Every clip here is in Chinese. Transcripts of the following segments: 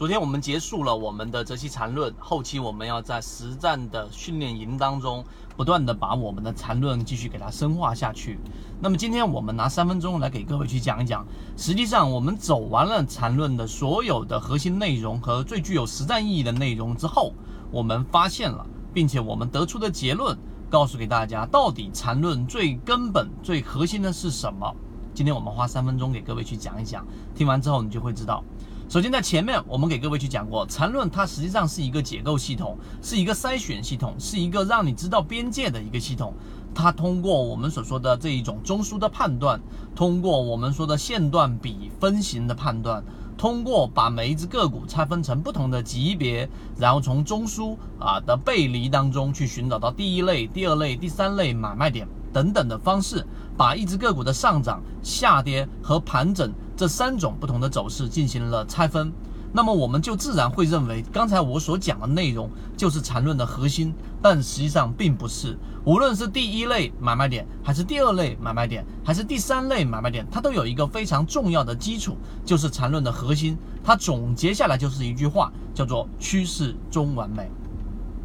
昨天我们结束了我们的择期缠论，后期我们要在实战的训练营当中，不断的把我们的缠论继续给它深化下去。那么今天我们拿三分钟来给各位去讲一讲，实际上我们走完了缠论的所有的核心内容和最具有实战意义的内容之后，我们发现了，并且我们得出的结论，告诉给大家到底缠论最根本、最核心的是什么。今天我们花三分钟给各位去讲一讲，听完之后你就会知道。首先，在前面我们给各位去讲过，缠论它实际上是一个解构系统，是一个筛选系统，是一个让你知道边界的一个系统。它通过我们所说的这一种中枢的判断，通过我们说的线段比分型的判断，通过把每一只个股拆分成不同的级别，然后从中枢啊的背离当中去寻找到第一类、第二类、第三类买卖点等等的方式，把一只个股的上涨、下跌和盘整。这三种不同的走势进行了拆分，那么我们就自然会认为，刚才我所讲的内容就是缠论的核心，但实际上并不是。无论是第一类买卖点，还是第二类买卖点，还是第三类买卖点，它都有一个非常重要的基础，就是缠论的核心。它总结下来就是一句话，叫做趋势中完美。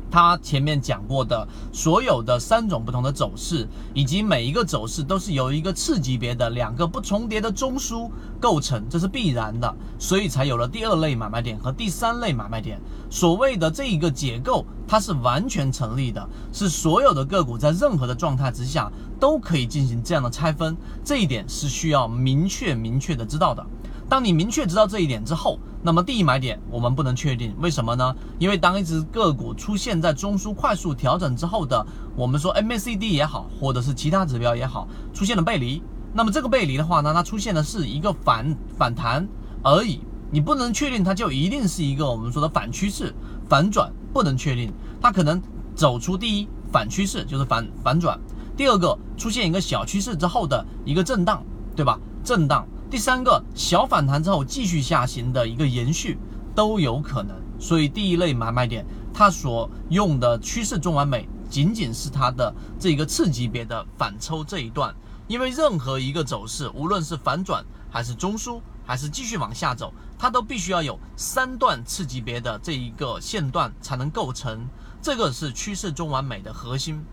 他前面讲过的所有的三种不同的走势，以及每一个走势都是由一个次级别的两个不重叠的中枢构成，这是必然的，所以才有了第二类买卖点和第三类买卖点。所谓的这一个结构，它是完全成立的，是所有的个股在任何的状态之下都可以进行这样的拆分，这一点是需要明确明确的知道的。当你明确知道这一点之后，那么第一买点我们不能确定，为什么呢？因为当一只个股出现在中枢快速调整之后的，我们说 MACD 也好，或者是其他指标也好，出现了背离，那么这个背离的话呢，它出现的是一个反反弹而已，你不能确定它就一定是一个我们说的反趋势反转，不能确定，它可能走出第一反趋势就是反反转，第二个出现一个小趋势之后的一个震荡，对吧？震荡。第三个小反弹之后继续下行的一个延续都有可能，所以第一类买卖点它所用的趋势中完美，仅仅是它的这个次级别的反抽这一段，因为任何一个走势，无论是反转还是中枢，还是继续往下走，它都必须要有三段次级别的这一个线段才能构成，这个是趋势中完美的核心。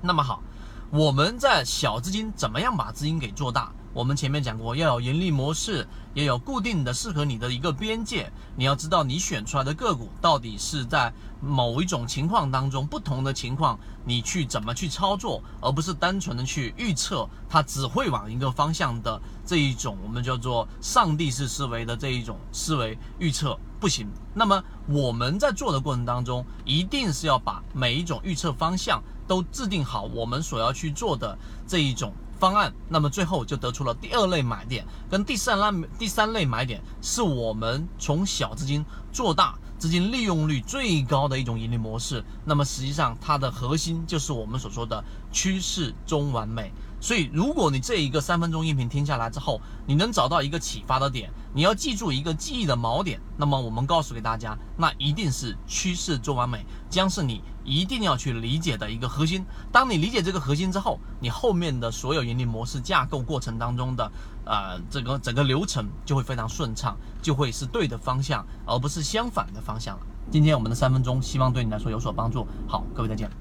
那么好，我们在小资金怎么样把资金给做大？我们前面讲过，要有盈利模式，也有固定的适合你的一个边界。你要知道，你选出来的个股到底是在某一种情况当中，不同的情况，你去怎么去操作，而不是单纯的去预测它只会往一个方向的这一种我们叫做上帝式思维的这一种思维预测不行。那么我们在做的过程当中，一定是要把每一种预测方向都制定好，我们所要去做的这一种。方案，那么最后就得出了第二类买点跟第三类第三类买点，是我们从小资金做大，资金利用率最高的一种盈利模式。那么实际上它的核心就是我们所说的趋势中完美。所以，如果你这一个三分钟音频听下来之后，你能找到一个启发的点，你要记住一个记忆的锚点，那么我们告诉给大家，那一定是趋势做完美，将是你一定要去理解的一个核心。当你理解这个核心之后，你后面的所有盈利模式架构过程当中的，呃，这个整个流程就会非常顺畅，就会是对的方向，而不是相反的方向了。今天我们的三分钟，希望对你来说有所帮助。好，各位再见。